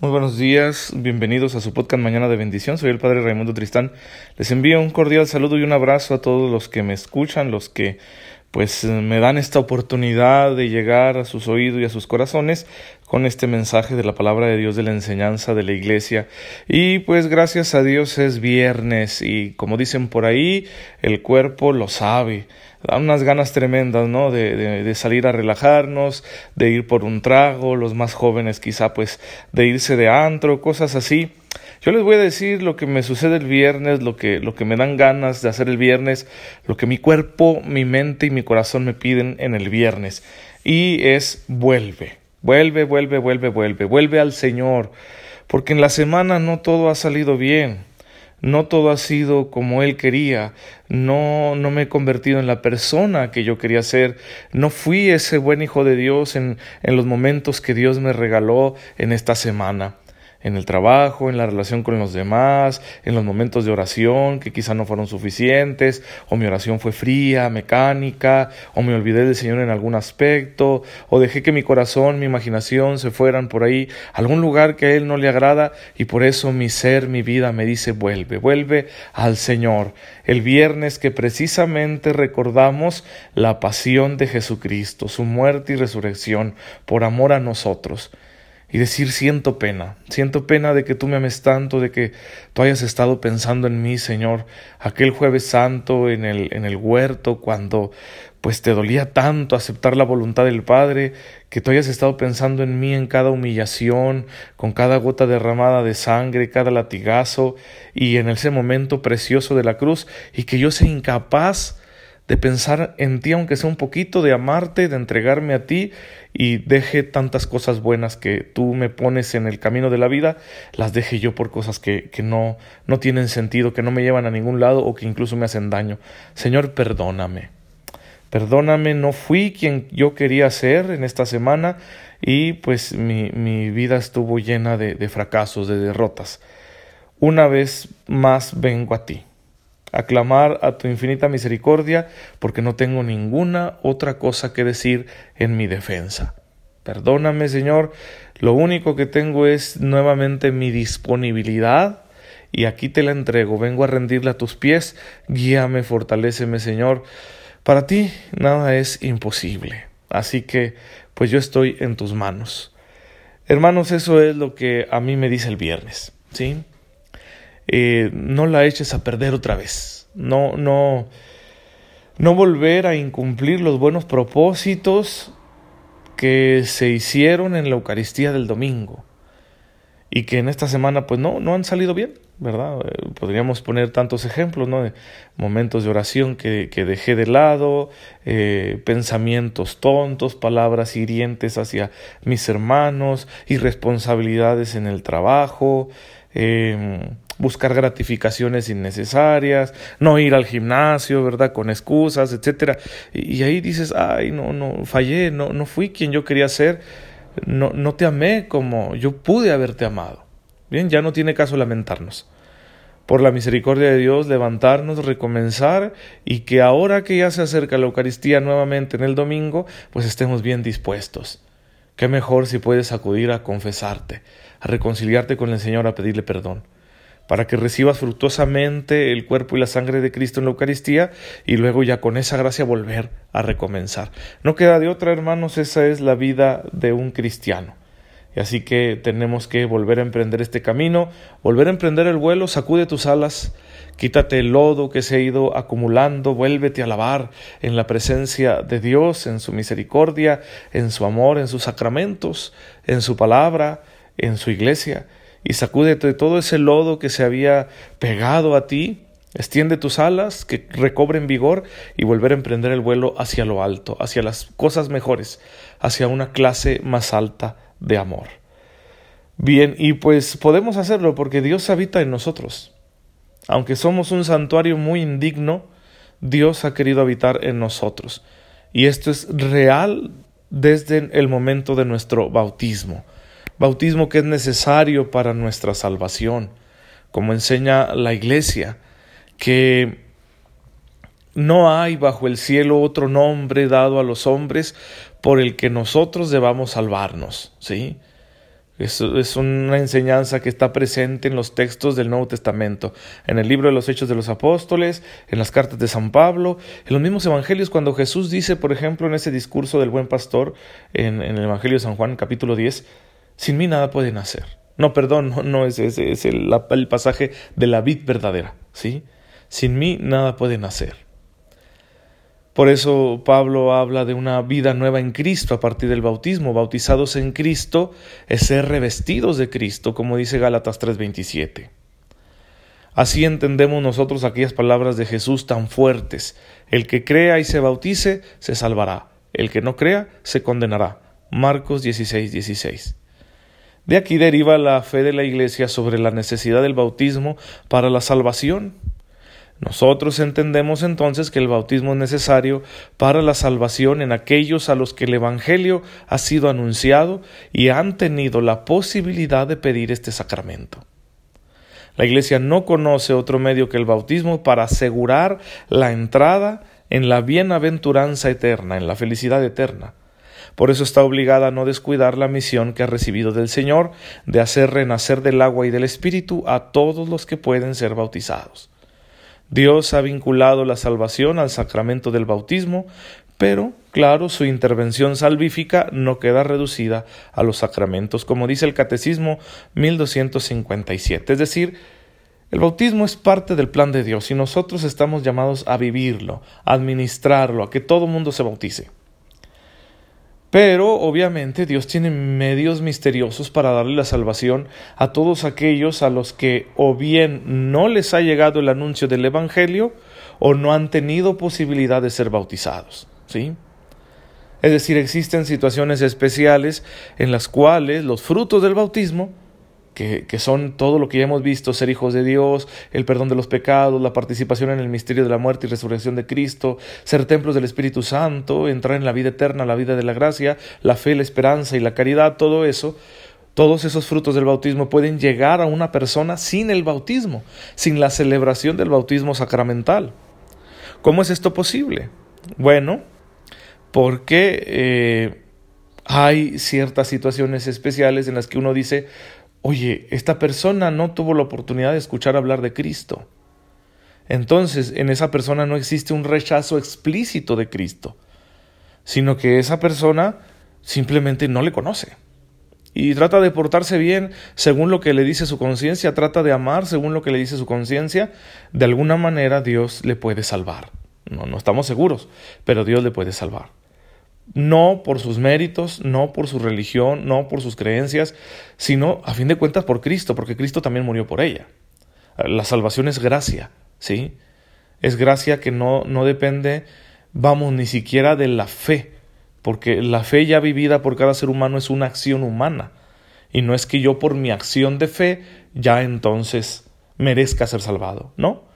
Muy buenos días, bienvenidos a su podcast Mañana de Bendición. Soy el Padre Raimundo Tristán. Les envío un cordial saludo y un abrazo a todos los que me escuchan, los que pues me dan esta oportunidad de llegar a sus oídos y a sus corazones con este mensaje de la palabra de Dios de la enseñanza de la iglesia. Y pues gracias a Dios es viernes y como dicen por ahí, el cuerpo lo sabe da unas ganas tremendas, ¿no? De, de, de, salir a relajarnos, de ir por un trago, los más jóvenes quizá pues de irse de antro, cosas así. Yo les voy a decir lo que me sucede el viernes, lo que, lo que me dan ganas de hacer el viernes, lo que mi cuerpo, mi mente y mi corazón me piden en el viernes. Y es vuelve, vuelve, vuelve, vuelve, vuelve, vuelve al Señor. Porque en la semana no todo ha salido bien no todo ha sido como él quería, no, no me he convertido en la persona que yo quería ser, no fui ese buen hijo de Dios en, en los momentos que Dios me regaló en esta semana en el trabajo, en la relación con los demás, en los momentos de oración que quizá no fueron suficientes, o mi oración fue fría, mecánica, o me olvidé del Señor en algún aspecto, o dejé que mi corazón, mi imaginación se fueran por ahí a algún lugar que a Él no le agrada, y por eso mi ser, mi vida me dice vuelve, vuelve al Señor. El viernes que precisamente recordamos la pasión de Jesucristo, su muerte y resurrección por amor a nosotros y decir siento pena, siento pena de que tú me ames tanto, de que tú hayas estado pensando en mí, Señor, aquel jueves santo en el, en el huerto, cuando pues te dolía tanto aceptar la voluntad del Padre, que tú hayas estado pensando en mí en cada humillación, con cada gota derramada de sangre, cada latigazo, y en ese momento precioso de la cruz, y que yo sea incapaz de pensar en ti, aunque sea un poquito, de amarte, de entregarme a ti y deje tantas cosas buenas que tú me pones en el camino de la vida, las deje yo por cosas que, que no, no tienen sentido, que no me llevan a ningún lado o que incluso me hacen daño. Señor, perdóname. Perdóname, no fui quien yo quería ser en esta semana y pues mi, mi vida estuvo llena de, de fracasos, de derrotas. Una vez más vengo a ti aclamar a tu infinita misericordia, porque no tengo ninguna otra cosa que decir en mi defensa. Perdóname, Señor, lo único que tengo es nuevamente mi disponibilidad y aquí te la entrego, vengo a rendirla a tus pies, guíame, fortaléceme, Señor. Para ti nada es imposible, así que pues yo estoy en tus manos. Hermanos, eso es lo que a mí me dice el viernes, ¿sí? Eh, no la eches a perder otra vez. No, no, no volver a incumplir los buenos propósitos que se hicieron en la Eucaristía del domingo y que en esta semana pues no, no han salido bien, ¿verdad? Eh, podríamos poner tantos ejemplos, ¿no? Momentos de oración que, que dejé de lado, eh, pensamientos tontos, palabras hirientes hacia mis hermanos, irresponsabilidades en el trabajo, eh, buscar gratificaciones innecesarias, no ir al gimnasio, ¿verdad? Con excusas, etcétera. Y, ahí dices, ay, no, no, fallé, no, no fui quien yo quería ser, no, no te amé como yo pude haberte amado. Bien, ya no tiene caso lamentarnos. Por la misericordia de Dios, levantarnos, recomenzar y que ahora que ya se acerca la Eucaristía nuevamente en el domingo, pues estemos bien dispuestos. Qué mejor si puedes acudir a confesarte, a reconciliarte con el Señor, a pedirle perdón para que recibas fructuosamente el cuerpo y la sangre de Cristo en la Eucaristía y luego ya con esa gracia volver a recomenzar. No queda de otra, hermanos, esa es la vida de un cristiano. Y así que tenemos que volver a emprender este camino, volver a emprender el vuelo, sacude tus alas, quítate el lodo que se ha ido acumulando, vuélvete a lavar en la presencia de Dios, en su misericordia, en su amor, en sus sacramentos, en su palabra, en su iglesia y sacúdete todo ese lodo que se había pegado a ti, extiende tus alas, que recobren vigor y volver a emprender el vuelo hacia lo alto, hacia las cosas mejores, hacia una clase más alta de amor. Bien, y pues podemos hacerlo porque Dios habita en nosotros. Aunque somos un santuario muy indigno, Dios ha querido habitar en nosotros. Y esto es real desde el momento de nuestro bautismo bautismo que es necesario para nuestra salvación, como enseña la Iglesia, que no hay bajo el cielo otro nombre dado a los hombres por el que nosotros debamos salvarnos, ¿sí? Es, es, una enseñanza que está presente en los textos del Nuevo Testamento, en el libro de los Hechos de los Apóstoles, en las cartas de San Pablo, en los mismos evangelios, cuando Jesús dice, por ejemplo, en ese discurso del buen pastor, en, el Evangelio de San Juan, capítulo 10, sin mí nada pueden hacer. No, perdón, no, es, es, es el, pasaje de la vid verdadera, ¿sí? Sin mí nada pueden hacer. Por eso Pablo habla de una vida nueva en Cristo a partir del bautismo. Bautizados en Cristo es ser revestidos de Cristo, como dice Gálatas 3:27. Así entendemos nosotros aquellas palabras de Jesús tan fuertes. El que crea y se bautice, se salvará. El que no crea, se condenará. Marcos 16:16. De aquí deriva la fe de la Iglesia sobre la necesidad del bautismo para la salvación. Nosotros entendemos entonces que el bautismo es necesario para la salvación en aquellos a los que el Evangelio ha sido anunciado y han tenido la posibilidad de pedir este sacramento. La Iglesia no conoce otro medio que el bautismo para asegurar la entrada en la bienaventuranza eterna, en la felicidad eterna. Por eso está obligada a no descuidar la misión que ha recibido del Señor de hacer renacer del agua y del Espíritu a todos los que pueden ser bautizados. Dios ha vinculado la salvación al sacramento del bautismo, pero, claro, su intervención salvífica no queda reducida a los sacramentos, como dice el Catecismo 1257. Es decir, el bautismo es parte del plan de Dios y nosotros estamos llamados a vivirlo, a administrarlo, a que todo mundo se bautice. Pero obviamente Dios tiene medios misteriosos para darle la salvación a todos aquellos a los que o bien no les ha llegado el anuncio del Evangelio o no han tenido posibilidad de ser bautizados. ¿sí? Es decir, existen situaciones especiales en las cuales los frutos del bautismo que, son todo lo que ya hemos visto, ser hijos de Dios, el perdón de los pecados, la participación en el misterio de la muerte y resurrección de Cristo, ser templos del Espíritu Santo, entrar en la vida eterna, la vida de la gracia, la fe, la esperanza y la caridad, todo eso, todos esos frutos del bautismo pueden llegar a una persona sin el bautismo, sin la celebración del bautismo sacramental. ¿Cómo es esto posible? Bueno, porque eh, hay ciertas situaciones especiales en las que uno dice, oye, esta persona no tuvo la oportunidad de escuchar hablar de Cristo. Entonces, en esa persona no existe un rechazo explícito de Cristo, sino que esa persona simplemente no le conoce. Y trata de portarse bien según lo que le dice su conciencia, trata de amar según lo que le dice su conciencia, de alguna manera Dios le puede salvar. No, no estamos seguros, pero Dios le puede salvar no por sus méritos, no por su religión, no por sus creencias, sino a fin de cuentas por Cristo, porque Cristo también murió por ella. La salvación es gracia, ¿sí? Es gracia que no, no depende, vamos, ni siquiera de la fe, porque la fe ya vivida por cada ser humano es una acción humana, y no es que yo por mi acción de fe ya entonces merezca ser salvado, ¿no?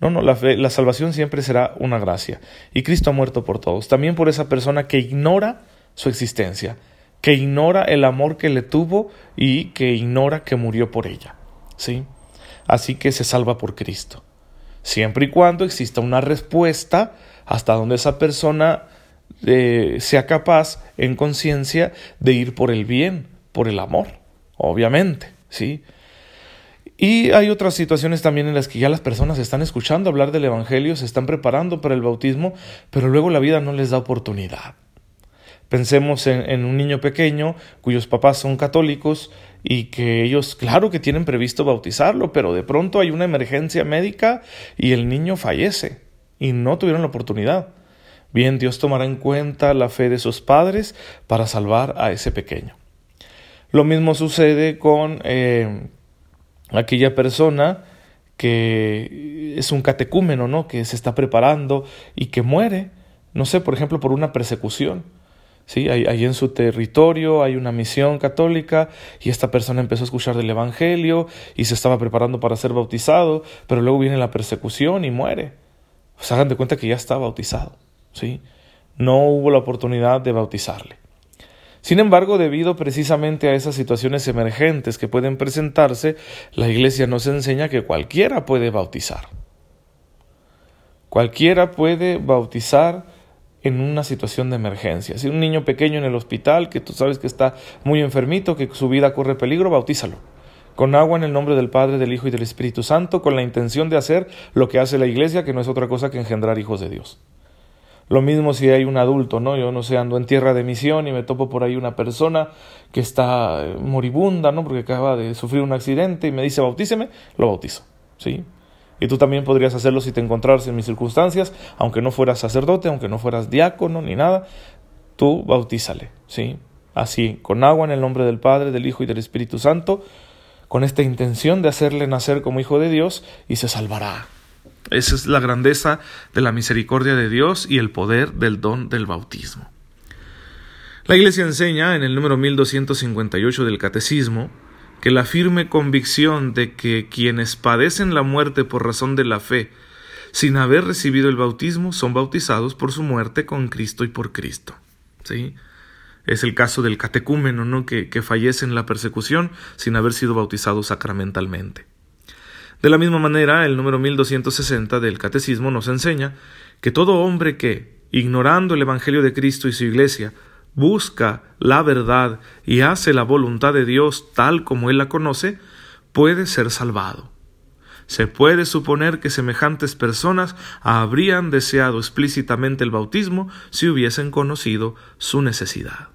No, no, la, la salvación siempre será una gracia. Y Cristo ha muerto por todos, también por esa persona que ignora su existencia, que ignora el amor que le tuvo y que ignora que murió por ella. ¿Sí? Así que se salva por Cristo. Siempre y cuando exista una respuesta hasta donde esa persona eh, sea capaz en conciencia de ir por el bien, por el amor, obviamente, ¿sí? Y hay otras situaciones también en las que ya las personas están escuchando hablar del Evangelio, se están preparando para el bautismo, pero luego la vida no les da oportunidad. Pensemos en, un niño pequeño cuyos papás son católicos y que ellos, claro que tienen previsto bautizarlo, pero de pronto hay una emergencia médica y el niño fallece y no tuvieron la oportunidad. Bien, Dios tomará en cuenta la fe de sus padres para salvar a ese pequeño. Lo mismo sucede con eh, aquella persona que es un catecúmeno, ¿no? Que se está preparando y que muere, no sé, por ejemplo, por una persecución. ¿Sí? Ahí, en su territorio hay una misión católica y esta persona empezó a escuchar del Evangelio y se estaba preparando para ser bautizado, pero luego viene la persecución y muere. Pues hagan de cuenta que ya está bautizado. ¿sí? No hubo la oportunidad de bautizarle. Sin embargo, debido precisamente a esas situaciones emergentes que pueden presentarse, la Iglesia nos enseña que cualquiera puede bautizar. Cualquiera puede bautizar en una situación de emergencia. Si un niño pequeño en el hospital que tú sabes que está muy enfermito, que su vida corre peligro, bautízalo. Con agua en el nombre del Padre, del Hijo y del Espíritu Santo, con la intención de hacer lo que hace la Iglesia, que no es otra cosa que engendrar hijos de Dios. Lo mismo si hay un adulto, ¿no? Yo no sé, ando en tierra de misión y me topo por ahí una persona que está eh, moribunda, ¿no? Porque acaba de sufrir un accidente y me dice bautíceme, lo bautizo, ¿sí? Y tú también podrías hacerlo si te encontraras en mis circunstancias, aunque no fueras sacerdote, aunque no fueras diácono ni nada, tú bautízale, ¿sí? Así, con agua en el nombre del Padre, del Hijo y del Espíritu Santo, con esta intención de hacerle nacer como hijo de Dios y se salvará. Esa es la grandeza de la misericordia de Dios y el poder del don del bautismo. La Iglesia enseña en el número 1258 del Catecismo que la firme convicción de que quienes padecen la muerte por razón de la fe, sin haber recibido el bautismo, son bautizados por su muerte con Cristo y por Cristo. ¿Sí? Es el caso del catecúmeno, ¿no? que, que fallece en la persecución sin haber sido bautizado sacramentalmente. De la misma manera, el número 1260 del Catecismo nos enseña que todo hombre que, ignorando el Evangelio de Cristo y su Iglesia, busca la verdad y hace la voluntad de Dios tal como Él la conoce, puede ser salvado. Se puede suponer que semejantes personas habrían deseado explícitamente el bautismo si hubiesen conocido su necesidad.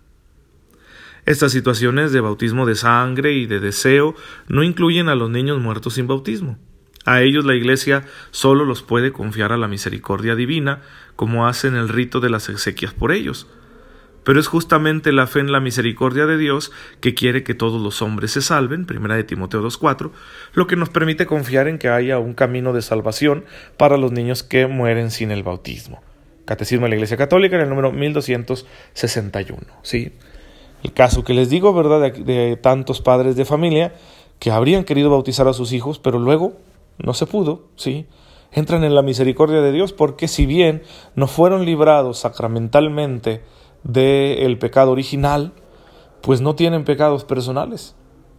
Estas situaciones de bautismo de sangre y de deseo no incluyen a los niños muertos sin bautismo. A ellos la Iglesia solo los puede confiar a la misericordia divina, como hace en el rito de las exequias por ellos. Pero es justamente la fe en la misericordia de Dios que quiere que todos los hombres se salven, primera de Timoteo 2.4, lo que nos permite confiar en que haya un camino de salvación para los niños que mueren sin el bautismo. Catecismo de la Iglesia Católica en el número 1261. ¿sí? El caso que les digo, ¿verdad?, de, de tantos padres de familia que habrían querido bautizar a sus hijos, pero luego no se pudo, ¿sí? Entran en la misericordia de Dios porque si bien no fueron librados sacramentalmente del pecado original, pues no tienen pecados personales,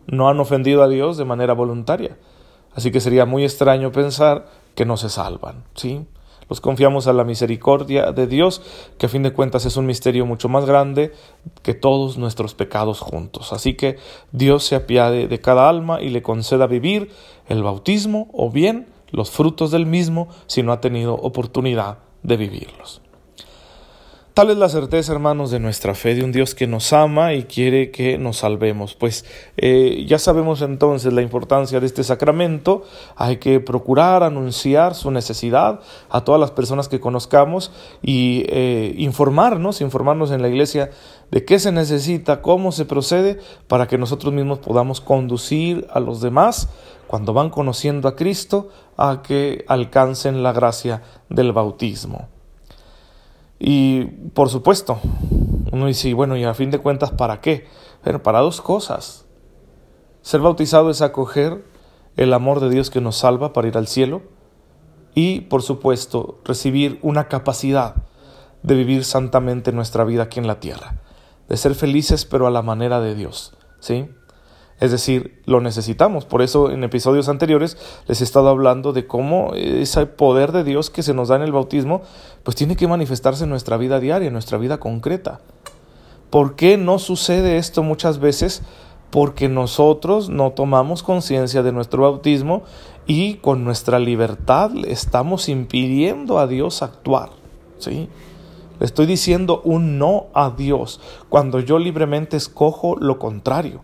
no han ofendido a Dios de manera voluntaria. Así que sería muy extraño pensar que no se salvan, ¿sí? Los confiamos a la misericordia de Dios, que a fin de cuentas es un misterio mucho más grande que todos nuestros pecados juntos. Así que Dios se apiade de cada alma y le conceda vivir el bautismo o bien los frutos del mismo si no ha tenido oportunidad de vivirlos. Tal es la certeza, hermanos, de nuestra fe, de un Dios que nos ama y quiere que nos salvemos. Pues eh, ya sabemos entonces la importancia de este sacramento. Hay que procurar anunciar su necesidad a todas las personas que conozcamos y eh, informarnos, informarnos en la iglesia de qué se necesita, cómo se procede, para que nosotros mismos podamos conducir a los demás cuando van conociendo a Cristo a que alcancen la gracia del bautismo. Y por supuesto, uno dice, bueno, y a fin de cuentas, ¿para qué? Bueno, para dos cosas. Ser bautizado es acoger el amor de Dios que nos salva para ir al cielo y, por supuesto, recibir una capacidad de vivir santamente nuestra vida aquí en la tierra, de ser felices pero a la manera de Dios, ¿sí? Es decir, lo necesitamos. Por eso en episodios anteriores les he estado hablando de cómo ese poder de Dios que se nos da en el bautismo, pues tiene que manifestarse en nuestra vida diaria, en nuestra vida concreta. ¿Por qué no sucede esto muchas veces? Porque nosotros no tomamos conciencia de nuestro bautismo y con nuestra libertad estamos impidiendo a Dios actuar. ¿Sí? Le estoy diciendo un no a Dios cuando yo libremente escojo lo contrario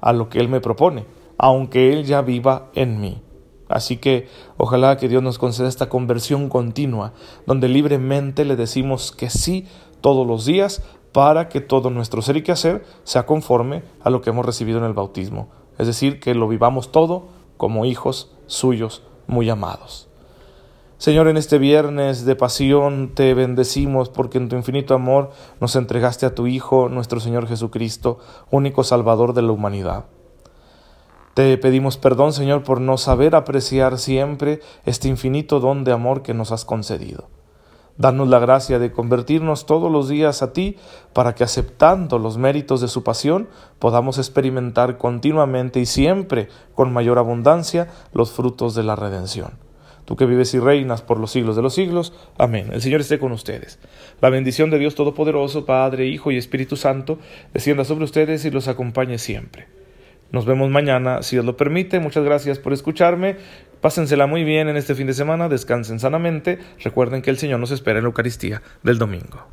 a lo que Él me propone, aunque Él ya viva en mí. Así que ojalá que Dios nos conceda esta conversión continua, donde libremente le decimos que sí todos los días para que todo nuestro ser y que hacer sea conforme a lo que hemos recibido en el bautismo. Es decir, que lo vivamos todo como hijos suyos muy amados. Señor, en este viernes de pasión te bendecimos porque en tu infinito amor nos entregaste a tu Hijo, nuestro Señor Jesucristo, único Salvador de la humanidad. Te pedimos perdón, Señor, por no saber apreciar siempre este infinito don de amor que nos has concedido. Danos la gracia de convertirnos todos los días a ti para que aceptando los méritos de su pasión podamos experimentar continuamente y siempre con mayor abundancia los frutos de la redención. Tú que vives y reinas por los siglos de los siglos. Amén. El Señor esté con ustedes. La bendición de Dios Todopoderoso, Padre, Hijo y Espíritu Santo, descienda sobre ustedes y los acompañe siempre. Nos vemos mañana, si Dios lo permite. Muchas gracias por escucharme. Pásensela muy bien en este fin de semana, descansen sanamente. Recuerden que el Señor nos espera en la Eucaristía del domingo.